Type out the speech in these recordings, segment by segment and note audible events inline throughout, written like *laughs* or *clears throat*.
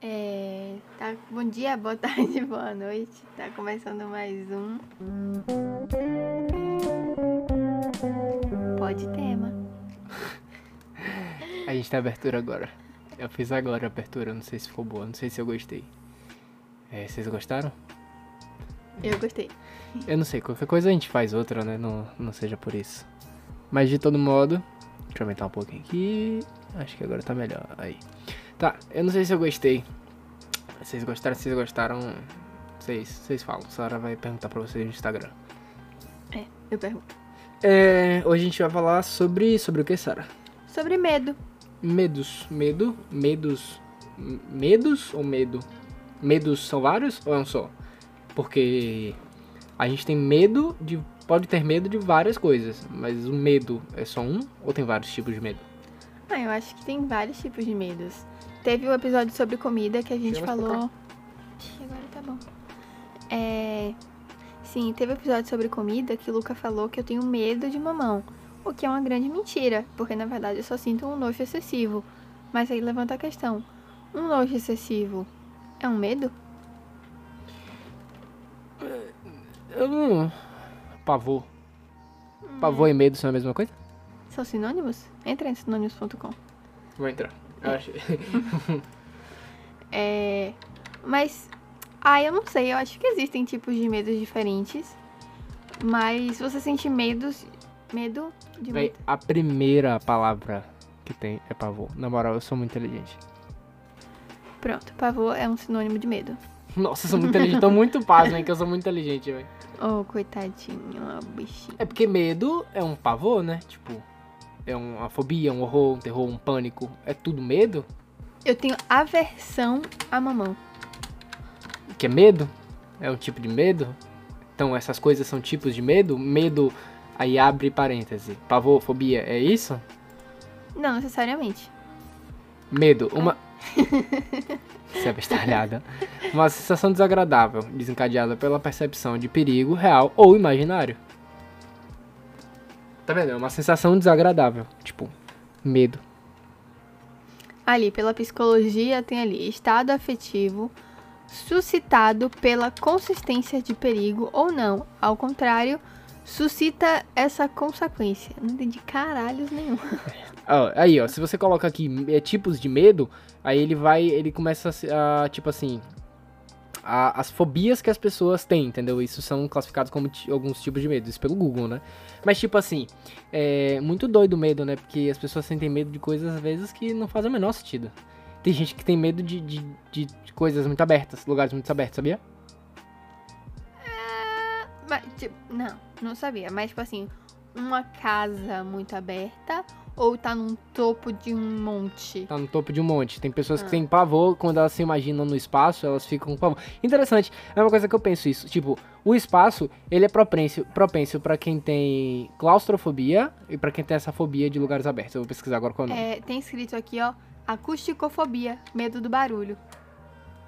É, tá, bom dia, boa tarde, *laughs* boa noite. Tá começando mais um. Pode tema. A gente tem abertura agora. Eu fiz agora a abertura, não sei se ficou boa, não sei se eu gostei. É, vocês gostaram? Eu gostei. Eu não sei, qualquer coisa a gente faz outra, né? Não, não seja por isso. Mas de todo modo, deixa eu aumentar um pouquinho aqui. Acho que agora tá melhor. Aí. Tá, eu não sei se eu gostei. Vocês gostaram? Se vocês gostaram, vocês, vocês falam. A Sara vai perguntar pra vocês no Instagram. É, eu pergunto. É, hoje a gente vai falar sobre. Sobre o que, Sara? Sobre medo. Medos. Medo? Medos. Medos ou medo? Medos são vários ou é um só? Porque a gente tem medo de. Pode ter medo de várias coisas, mas o medo é só um ou tem vários tipos de medo? Ah, eu acho que tem vários tipos de medos. Teve o episódio sobre comida que a gente falou. Agora tá bom. É. Sim, teve o episódio sobre comida que o Luca falou que eu tenho medo de mamão. O que é uma grande mentira, porque na verdade eu só sinto um nojo excessivo. Mas aí levanta a questão: um nojo excessivo é um medo? Eu não. Pavor. Pavor e medo são a mesma coisa? São sinônimos? Entra em sinônimos.com. Vou entrar. Eu acho. *laughs* É. Mas. Ah, eu não sei. Eu acho que existem tipos de medos diferentes. Mas você sente medos. Medo de Véi, muito. a primeira palavra que tem é pavor. Na moral, eu sou muito inteligente. Pronto, pavor é um sinônimo de medo. Nossa, eu sou muito inteligente. Tô muito pasmo, hein, que eu sou muito inteligente, velho. *laughs* Oh, coitadinho, ó, bichinho. É porque medo é um pavor, né? Tipo, é uma fobia, um horror, um terror, um pânico. É tudo medo? Eu tenho aversão a mamão. Que é medo? É um tipo de medo? Então essas coisas são tipos de medo? Medo, aí abre parêntese. Pavor, fobia, é isso? Não necessariamente. Medo, uma. *laughs* Isso é bestalhada. Uma sensação desagradável, desencadeada pela percepção de perigo real ou imaginário. Tá vendo? É uma sensação desagradável. Tipo, medo. Ali, pela psicologia, tem ali estado afetivo suscitado pela consistência de perigo ou não. Ao contrário, suscita essa consequência. Não entendi caralhos nenhum. *laughs* Ó, aí, ó, se você coloca aqui é, tipos de medo, aí ele vai, ele começa a, tipo assim, a- as fobias que as pessoas têm, entendeu? Isso são classificados como alguns tipos de medo, isso pelo Google, né? Mas tipo assim, é muito doido o medo, né? Porque as pessoas sentem medo de coisas às vezes que não fazem o menor sentido. Tem gente que tem medo de, de, de- de coisas muito abertas, lugares muito abertos, sabia? Mas, tipo, não, não sabia. Mas, tipo assim, uma casa muito aberta ou tá num topo de um monte? Tá no topo de um monte. Tem pessoas Ah. que têm pavor, quando elas se imaginam no espaço, elas ficam com pavor. Interessante, é uma coisa que eu penso isso. Tipo, o espaço, ele é propenso, propenso para quem tem claustrofobia e pra quem tem essa fobia de lugares abertos. Eu vou pesquisar agora qual é o nome. É, tem escrito aqui, ó, acusticofobia, medo do barulho.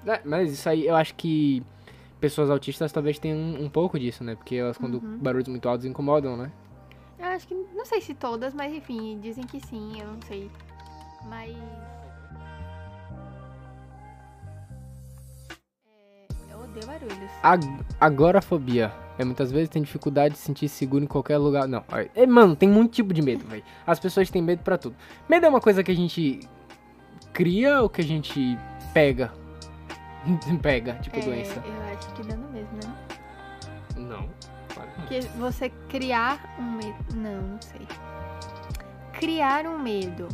É, mas isso aí, eu acho que pessoas autistas talvez tenham um, um pouco disso, né? Porque elas, quando Uhum. barulhos muito altos incomodam, né? Eu acho que, não sei se todas, mas enfim, dizem que sim, eu não sei. Mas. É, eu odeio barulhos. Ag- Agorafobia. É, muitas vezes tem dificuldade de se sentir seguro em qualquer lugar. Não, é, mano, tem muito tipo de medo, velho. As pessoas têm medo pra tudo. Medo é uma coisa que a gente cria ou que a gente pega? *laughs* pega, tipo É, doença. eu acho que dá no mesmo, né? Não. Que você criar um medo. Não, não sei. Criar um medo.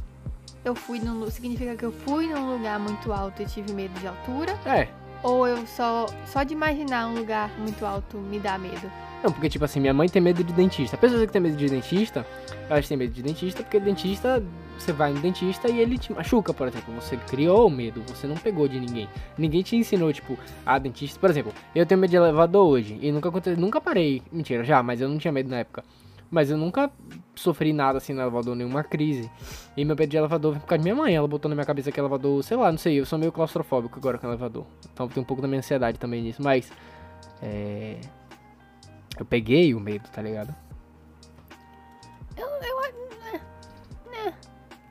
Eu fui num. Significa que eu fui num lugar muito alto e tive medo de altura? É. Ou eu só. Só de imaginar um lugar muito alto me dá medo? Não, porque, tipo assim, minha mãe tem medo de dentista. A pessoa que tem medo de dentista, elas têm medo de dentista porque dentista, você vai no dentista e ele te machuca, por exemplo. Você criou o medo, você não pegou de ninguém. Ninguém te ensinou, tipo, a dentista. Por exemplo, eu tenho medo de elevador hoje e nunca aconteceu, nunca parei. Mentira, já, mas eu não tinha medo na época. Mas eu nunca sofri nada assim no elevador, nenhuma crise. E meu medo de elevador vem por causa de minha mãe. Ela botou na minha cabeça que elevador, sei lá, não sei, eu sou meio claustrofóbico agora com elevador. Então tem um pouco da minha ansiedade também nisso. Mas. É. Eu peguei o medo, tá ligado?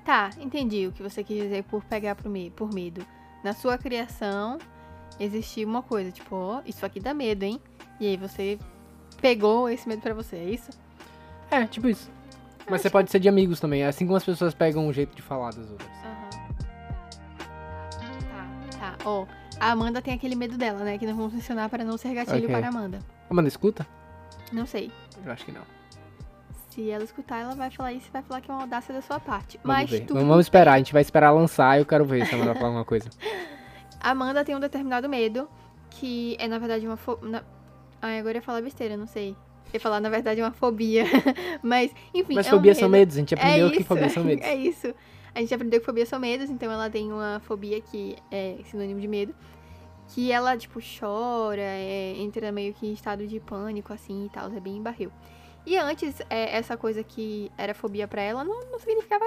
Tá, entendi o que você quis dizer por pegar por, me por medo. na sua criação existia uma coisa, tipo, ó, isso aqui dá medo, hein? E aí você pegou esse medo pra você, é isso? É, tipo isso. Mas você pode ser de amigos também, assim como as pessoas pegam o jeito de falar das outras. Tá, tá. Ó, a Amanda tem aquele medo dela, né? Que não vão funcionar para não ser gatilho Ok. para a Amanda. Amanda, escuta? Não sei. Eu acho que não. Se ela escutar, ela vai falar isso e vai falar que é uma audácia da sua parte. Vamos Mas ver. tudo Vamos, esperar, a gente vai esperar lançar e eu quero ver se a Amanda vai falar alguma coisa. *laughs* Amanda tem um determinado medo, que é na verdade uma fobia. Ai, agora eu ia falar besteira, não sei. Eu ia falar, na verdade, uma fobia. *laughs* Mas, enfim. Mas é um fobias são medo. medos, a gente aprendeu é que isso, fobias são *laughs* medos. É isso. A gente aprendeu que fobias são medos, então ela tem uma fobia que é sinônimo de medo. Que ela, tipo, chora, é, entra meio que em estado de pânico, assim e tal, é bem barril. E antes, é, essa coisa que era fobia pra ela não, não significava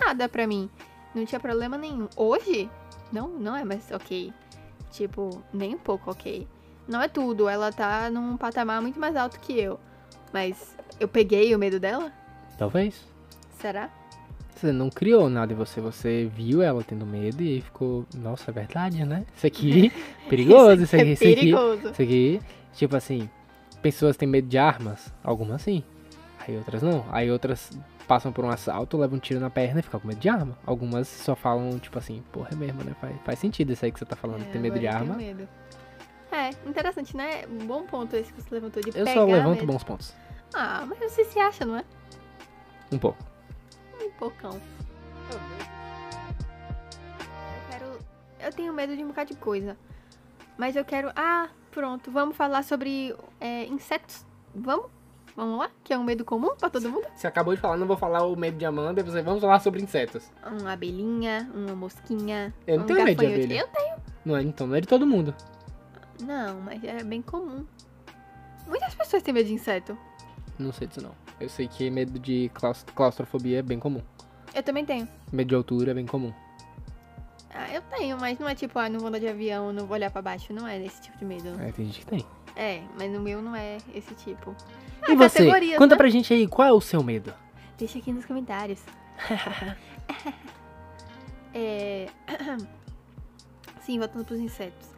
nada pra mim. Não tinha problema nenhum. Hoje, não, não é mais ok. Tipo, nem um pouco ok. Não é tudo, ela tá num patamar muito mais alto que eu. Mas eu peguei o medo dela? Talvez. Será? Você não criou nada em você, você viu ela tendo medo e ficou, nossa, é verdade, né? Isso aqui, *laughs* perigoso, isso aqui, é isso aqui. perigoso. Isso aqui, tipo assim, pessoas têm medo de armas, algumas sim. Aí outras não. Aí outras passam por um assalto, levam um tiro na perna e ficam com medo de arma. Algumas só falam, tipo assim, porra, é mesmo, né? Faz, faz sentido isso aí que você tá falando, É, ter medo de arma. medo. É, interessante, né? Um bom ponto esse que você levantou de Eu só levanto medo. bons pontos. Ah, mas você se acha, não é? Um pouco. Um pocão. Eu quero... Eu tenho medo de um bocado de coisa. Mas eu quero... Ah, pronto. Vamos falar sobre é, insetos. Vamos? Vamos lá? Que é um medo comum pra todo mundo? Você acabou de falar, não vou falar o medo de Amanda, você vamos falar sobre insetos. Uma abelhinha, uma mosquinha. Eu não um tenho medo de abelha. Eu tenho. Não é, então, não é de todo mundo. Não, mas é bem comum. Muitas pessoas têm medo de inseto. Não sei disso não. Eu sei que medo de claus- claustrofobia é bem comum. Eu também tenho. Medo de altura é bem comum. Ah, eu tenho, mas não é tipo, ah, não vou andar de avião, não vou olhar pra baixo. Não é esse tipo de medo. É, tem gente que tem. É, mas no meu não é esse tipo. E você? Conta né? pra gente aí, qual é o seu medo? Deixa aqui nos comentários. *laughs* é... *coughs* Sim, voltando pros insetos.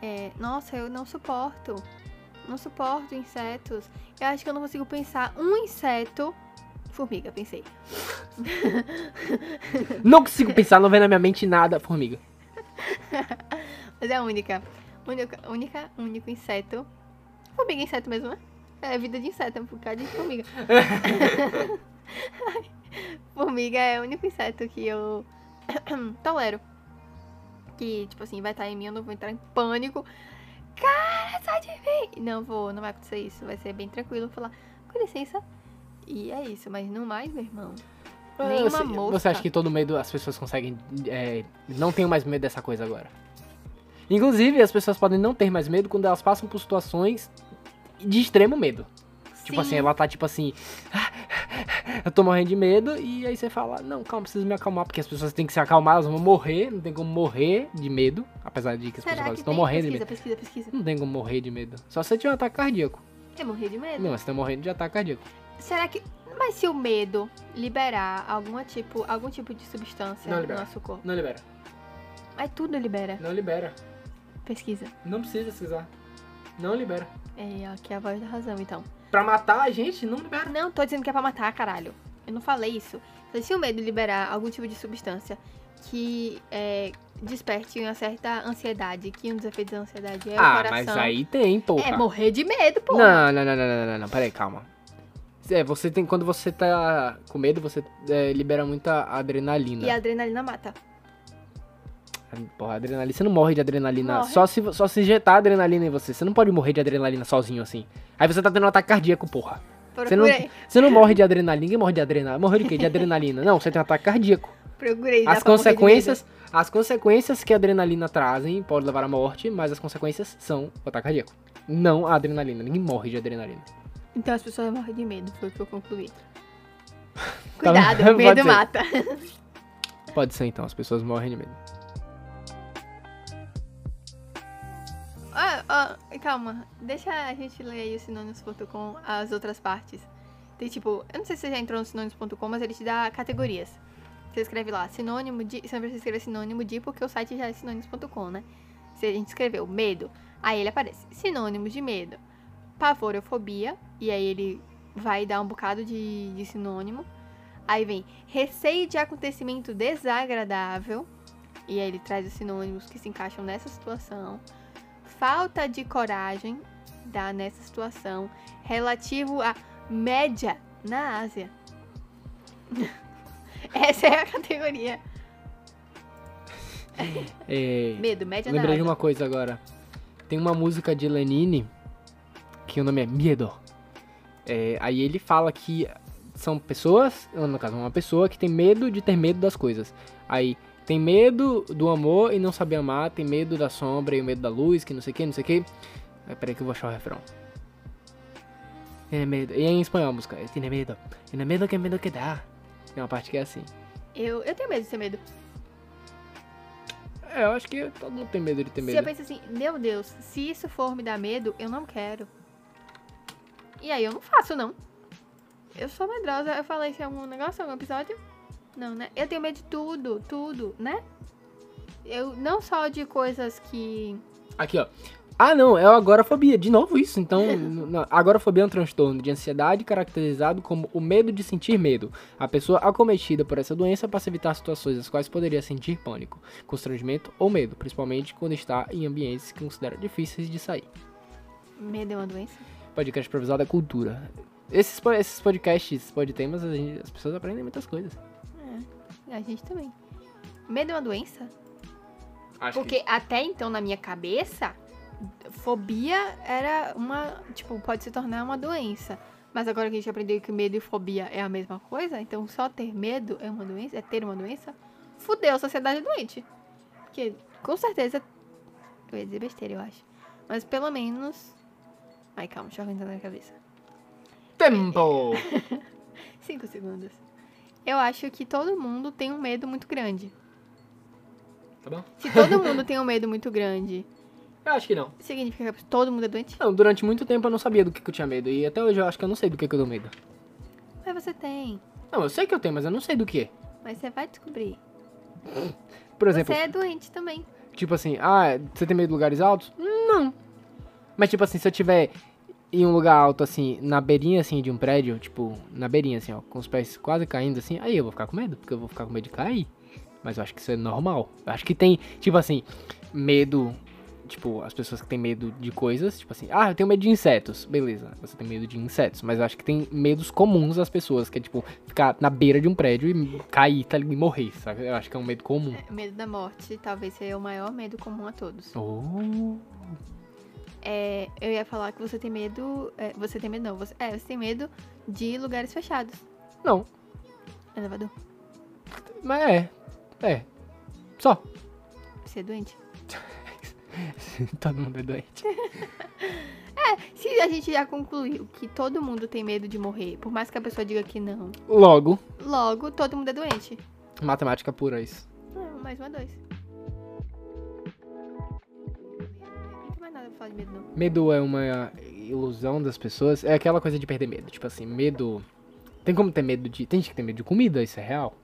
É, Nossa, eu não suporto. Não suporto insetos. Eu acho que eu não consigo pensar um inseto. Formiga, pensei. *laughs* Não consigo pensar, não vem na minha mente nada. Formiga. *laughs* Mas é a única. Única, única, único inseto. Formiga é inseto mesmo, né? É vida de inseto, é um bocado de formiga. *laughs* formiga é o único inseto que eu *clears throat* tolero. Que, tipo assim, vai estar em mim, eu não vou entrar em pânico. Cara, sai de mim! Não vou, não vai acontecer isso. Vai ser bem tranquilo. Falar, com licença. E é isso, mas não mais, meu irmão. Nem você, uma mosca. Você acha que todo medo as pessoas conseguem. é, não tenho mais medo dessa coisa agora? Inclusive, as pessoas podem não ter mais medo quando elas passam por situações de extremo medo. Tipo assim, Sim. ela tá tipo assim. Eu tô morrendo de medo, e aí você fala, não, calma, preciso me acalmar, porque as pessoas têm que se acalmar, elas vão morrer, não tem como morrer de medo, apesar de que as Será pessoas que estão morrendo de pesquisa, medo. pesquisa, pesquisa. Não tem como morrer de medo. Só se você tiver um ataque cardíaco. Eu morri de medo. Não, você tá morrendo de ataque cardíaco. Será que. Mas se o medo liberar alguma tipo, algum tipo de substância Não no nosso corpo? Não libera. Mas tudo libera. Não libera. Pesquisa. Não precisa precisar. Não libera. É, aqui é a voz da razão, então. Pra matar a gente, não libera. Não, tô dizendo que é pra matar, caralho. Eu não falei isso. Se o medo liberar algum tipo de substância que é, desperte uma certa ansiedade, que um dos efeitos da ansiedade é o ah, coração. mas aí tem, porra. É morrer de medo, pô. Não, não, não, não, não, não, não, peraí, calma. É, você tem, quando você tá com medo, você é, libera muita adrenalina. E a adrenalina mata. Porra, adrenalina, você não morre de adrenalina. Morre. Só se, só se injetar adrenalina em você. Você não pode morrer de adrenalina sozinho assim. Aí você tá tendo um ataque cardíaco, porra. Você não, você não morre de adrenalina. Ninguém morre de adrenalina. Morreu de quê? De adrenalina. Não, você tem um ataque cardíaco. Procurei. As consequências, as consequências que a adrenalina trazem podem levar à morte, mas as consequências são o ataque cardíaco. Não a adrenalina. Ninguém morre de adrenalina. Então as pessoas morrem de medo, foi o que eu concluí. *laughs* Tá Cuidado, *laughs* medo ser. mata. Pode ser então, as pessoas morrem de medo. Ah, calma, deixa a gente ler aí o sinônimos.com, as outras partes. Tem tipo, eu não sei se você já entrou no sinônimos.com, mas ele te dá categorias. Você escreve lá, sinônimo de. Você não precisa escrever sinônimo de, porque o site já é sinônimos.com, né? Se a gente escreveu medo, aí ele aparece. Sinônimos de medo. Pavorofobia, e aí ele vai dar um bocado de, de sinônimo. Aí vem receio de acontecimento desagradável. E aí ele traz os sinônimos que se encaixam nessa situação. Falta de coragem, dá nessa situação. Relativo a média na Ásia. *laughs* Essa é a categoria. É, Medo, média na lembrei de Ásia. uma coisa agora. Tem uma música de Lenine que o nome é Miedo. É, aí ele fala que são pessoas, no caso, uma pessoa que tem medo de ter medo das coisas. Aí tem medo do amor e não sabe amar, tem medo da sombra e o medo da luz, que não sei o que, não sei o que. Aí, peraí que eu vou achar o refrão. Tiene medo. E é em espanhol a música. Tiene medo. Tiene medo que medo que dá. Tem uma parte que é assim. Eu, eu tenho medo de ter medo. É, eu acho que todo mundo tem medo de ter Se medo. eu penso assim, meu Deus, se isso for me dar medo, eu não quero. E aí eu não faço, não. Eu sou medrosa. Eu falei isso em algum negócio, algum episódio? Não, né? Eu tenho medo de tudo, tudo, né? Eu não só de coisas que. Aqui, ó. Ah, não, é a agorafobia. De novo isso. Então, *laughs* agorafobia é um transtorno de ansiedade caracterizado como o medo de sentir medo. A pessoa acometida por essa doença passa a evitar situações das quais poderia sentir pânico, constrangimento ou medo, principalmente quando está em ambientes que considera difíceis de sair. Medo é uma doença? Podcast improvisado é cultura. Esses, esses podcasts, podtemas, a gente- as pessoas aprendem muitas coisas. A gente também. Medo é uma doença? Acho Porque até então, na minha cabeça, fobia era uma. Tipo, pode se tornar uma doença. Mas agora que a gente aprendeu que medo e fobia é a mesma coisa, então só ter medo é uma doença? É ter uma doença? Fudeu, a sociedade doente. Porque, com certeza. Eu ia dizer besteira, eu acho. Mas pelo menos. Ai, calma, deixa eu organizar na minha cabeça. Tempo! *laughs* Cinco segundos. Eu acho que todo mundo tem um medo muito grande. tá bom? Se todo mundo *laughs* tem um medo muito grande, Eu acho que não. significa que todo mundo é doente? Não, durante muito tempo eu não sabia do que, que eu tinha medo. E até hoje eu acho que eu não sei do que, que eu dou medo. Mas você tem. Não, eu sei que eu tenho, mas eu não sei do que. Mas você vai descobrir. *laughs* Por exemplo, Você é doente também. tipo assim, ah, você tem medo de lugares altos? Não. Mas tipo assim, se eu tiver em um lugar alto, assim, na beirinha, assim, de um prédio, tipo, na beirinha, assim, ó, com os pés quase caindo, assim, aí eu vou ficar com medo, porque eu vou ficar com medo de cair. Mas eu acho que isso é normal. Eu acho que tem, tipo assim, medo, tipo, as pessoas que têm medo de coisas, tipo assim, ah, eu tenho medo de insetos. Beleza, você tem medo de insetos, mas eu acho que tem medos comuns às pessoas, que é, tipo, ficar na beira de um prédio e cair, tá, e morrer, sabe? Eu acho que é um medo comum. É, Medo da morte talvez seja o maior medo comum a todos. Oh. É, eu ia falar que você tem medo. é, você tem medo, não. Você, é, você tem medo de lugares fechados. Não, Elevador. mas é. É. Só. Você é doente. *laughs* Todo mundo é doente. *laughs* Se a gente já concluiu que todo mundo tem medo de morrer, por mais que a pessoa diga que não, Logo, logo todo mundo é doente. matemática pura isso. Não, mais uma, dois. Nada pra falar de medo, não. Medo é uma ilusão das pessoas. É aquela coisa de perder medo. Tipo assim, medo. Tem como ter medo de. Tem gente que tem medo de comida, isso é real.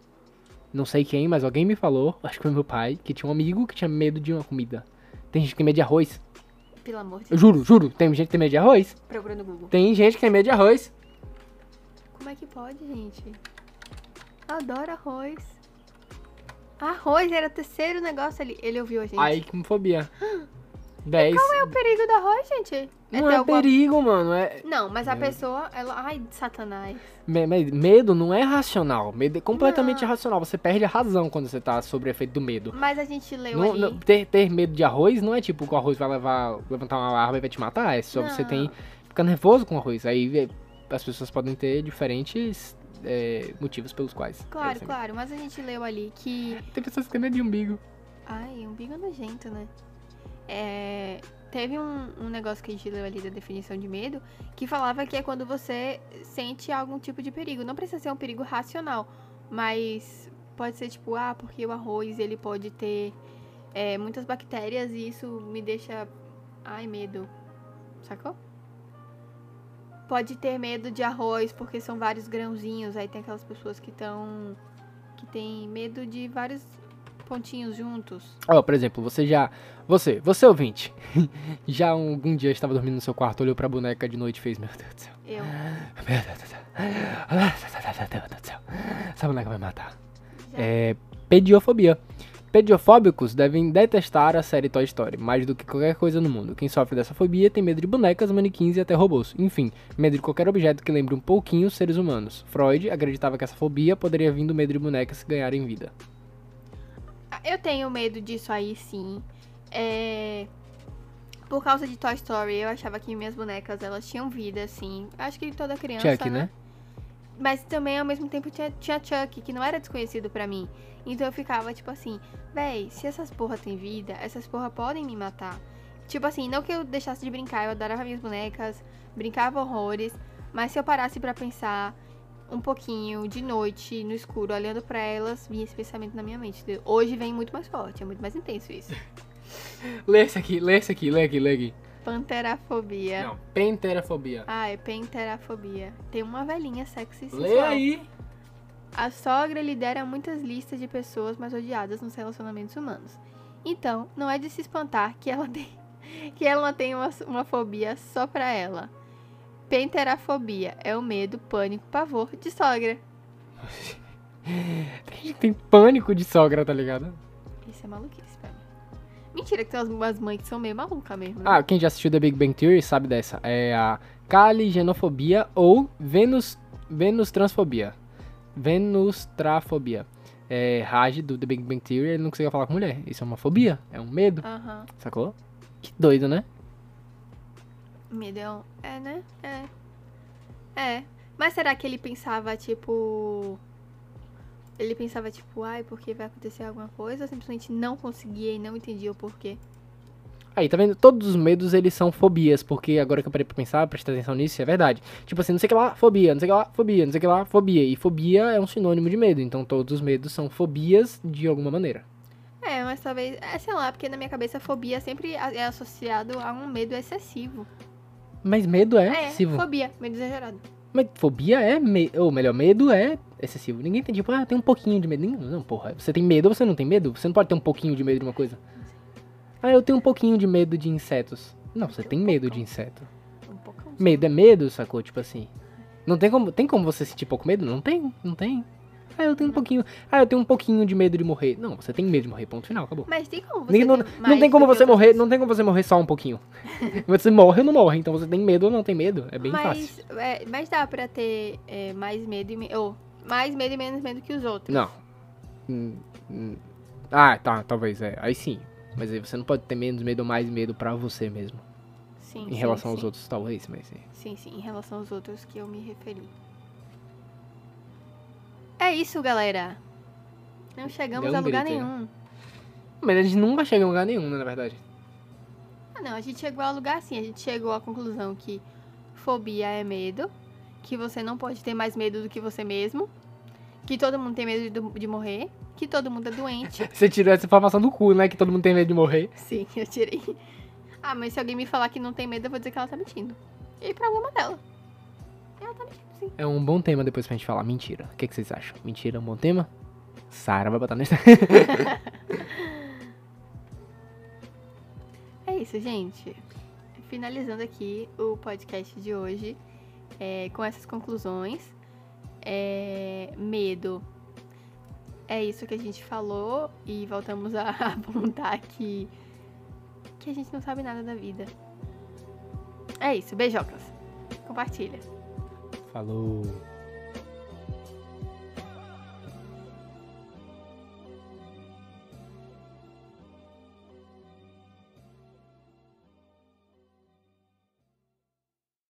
Não sei quem, mas alguém me falou, acho que foi meu pai, que tinha um amigo que tinha medo de uma comida. Tem gente que tem medo de arroz. Pelo amor de Eu juro, juro. Tem gente que tem medo de arroz. Procura no Google. Tem gente que tem medo de arroz. Como é que pode, gente? Adoro arroz. Arroz era o terceiro negócio ali. Ele ouviu a gente. Aí, com fobia. *gasps* 10. Qual é o perigo do arroz, gente? Não ter é alguma- perigo, mano. É, Não, mas a É. pessoa, ela. Ai, satanás. Me- me- Medo não é racional. Medo é completamente Não. irracional. Você perde a razão quando você tá sob o efeito do medo. Mas a gente leu Não- ali. não- ter, ter medo de arroz não é tipo que o arroz vai levar, levantar uma arma e vai te matar. É só você Não. tem ficar nervoso com o arroz. Aí é, as pessoas podem ter diferentes é, motivos pelos quais. Claro, medo. claro, mas a gente leu ali que. Tem pessoas que têm medo de umbigo. Ai, umbigo é nojento, né? É, teve um, um negócio que a gente leu ali da definição de medo que falava que é quando você sente algum tipo de perigo. Não precisa ser um perigo racional, mas pode ser tipo, ah, porque o arroz ele pode ter é, muitas bactérias e isso me deixa. Ai, medo. Sacou? Pode ter medo de arroz porque são vários grãozinhos. Aí tem aquelas pessoas que estão. que tem medo de vários pontinhos juntos. Ó, por exemplo, você já. Você, você ouvinte, *laughs* já algum dia estava dormindo no seu quarto, olhou pra boneca de noite e fez: Meu Deus do céu. Eu. *laughs* Meu Deus do céu. *laughs* Meu Deus do céu. Essa boneca vai matar. Já. É. Pediofobia. Pediofóbicos devem detestar a série Toy Story, mais do que qualquer coisa no mundo. Quem sofre dessa fobia tem medo de bonecas, manequins e até robôs. Enfim, medo de qualquer objeto que lembre um pouquinho os seres humanos. Freud acreditava que essa fobia poderia vir do medo de bonecas ganharem vida. Eu tenho medo disso aí, sim. É... Por causa de Toy Story, eu achava que minhas bonecas, elas tinham vida, assim. Acho que toda criança, Chuck, né? Mas também, ao mesmo tempo, tinha, tinha Chuck, que não era desconhecido pra mim. Então eu ficava, tipo assim, véi, se essas porra têm vida, essas porra podem me matar. Tipo assim, não que eu deixasse de brincar, eu adorava minhas bonecas, brincava horrores. Mas se eu parasse pra pensar um pouquinho de noite, no escuro, olhando pra elas, vinha esse pensamento na minha mente. Hoje vem muito mais forte, é muito mais intenso isso. *laughs* Lê esse aqui, lê esse aqui, lê aqui, lê aqui. Panterafobia. Não, penterafobia. Ah, é penterafobia. Tem uma velhinha sexy e Lê aí. A sogra lidera muitas listas de pessoas mais odiadas nos relacionamentos humanos. Então, não é de se espantar que ela *laughs* tem, que ela tem uma, uma fobia só pra ela. Penterafobia é o medo, pânico, pavor de sogra. Tem gente que tem pânico de sogra, tá ligado? Isso é maluquice pra mim. Mentira, que tem umas, mães que são meio malucas mesmo. né? Ah, quem já assistiu The Big Bang Theory sabe dessa. É a caligenofobia ou Venus, Venus transfobia. Venustrafobia. É, Raj do The Big Bang Theory, ele não conseguia falar com mulher. Isso é uma fobia, é um medo, sacou? Que doido, né? Medo é né? É. É. Mas será que ele pensava, tipo... Ele pensava, tipo, ai, porque vai acontecer alguma coisa? Ou simplesmente não conseguia e não entendia o porquê? Aí, tá vendo? Todos os medos, eles são fobias, porque agora que eu parei pra pensar, prestar atenção nisso, é verdade. Tipo assim, não sei o que lá, fobia, não sei que lá, fobia, não sei que lá, fobia. E fobia é um sinônimo de medo, então todos os medos são fobias de alguma maneira. É, mas talvez... É, sei lá, porque na minha cabeça fobia sempre é associado a um medo excessivo. Mas medo é, É, excessivo. fobia, medo exagerado. Mas fobia é, me... ou melhor, medo é excessivo. Ninguém tem tipo, ah, tem um pouquinho de medo. Não, porra. Você tem medo ou você não tem medo? Você não pode ter um pouquinho de medo de uma coisa. Ah, eu tenho um pouquinho de medo de insetos. Não, você tem medo de inseto. Um pouco. Medo é medo, sacou? Tipo assim. Não tem como, tem como você sentir pouco medo? Não tem, não tem. Ah, eu tenho um pouquinho. Ah, eu tenho um pouquinho de medo de morrer. Não, você tem medo de morrer, ponto final, acabou. Mas tem como você Ninguém- não, não tem como você morrer, não tem como você morrer só um pouquinho. *laughs* você morre ou não morre, então você tem medo ou não tem medo. É bem fácil. mas, é, mas dá pra ter é, mais medo e ou mais medo e menos medo que os outros. Não. Hum, hum. Ah, tá, talvez, é. Aí sim. Mas aí você não pode ter menos medo ou mais medo pra você mesmo. Sim, Em sim, relação aos sim. outros, talvez, mas. é. Sim, sim, em relação aos outros que eu me referi. É isso, galera. Não chegamos um a lugar grito nenhum. Mas a gente nunca chega em lugar nenhum, né, na verdade. Ah, não, a gente chegou a lugar assim. A gente chegou à conclusão que fobia é medo, que você não pode ter mais medo do que você mesmo, que todo mundo tem medo de, de morrer, que todo mundo é doente. *laughs* Você tirou essa informação do cu, né? Que todo mundo tem medo de morrer. Sim, eu tirei. Ah, mas se alguém me falar que não tem medo, eu vou dizer que ela tá mentindo. E problema dela. Ela tá mentindo, sim. É um bom tema depois pra gente falar. Mentira. O que, que vocês acham? Mentira é um bom tema? Sara vai botar nesse. *laughs* É isso, gente. Finalizando aqui o podcast de hoje é, com essas conclusões. É, medo. É isso que a gente falou e voltamos a *laughs* apontar que, que a gente não sabe nada da vida. É isso, beijocas. Compartilha. Falou.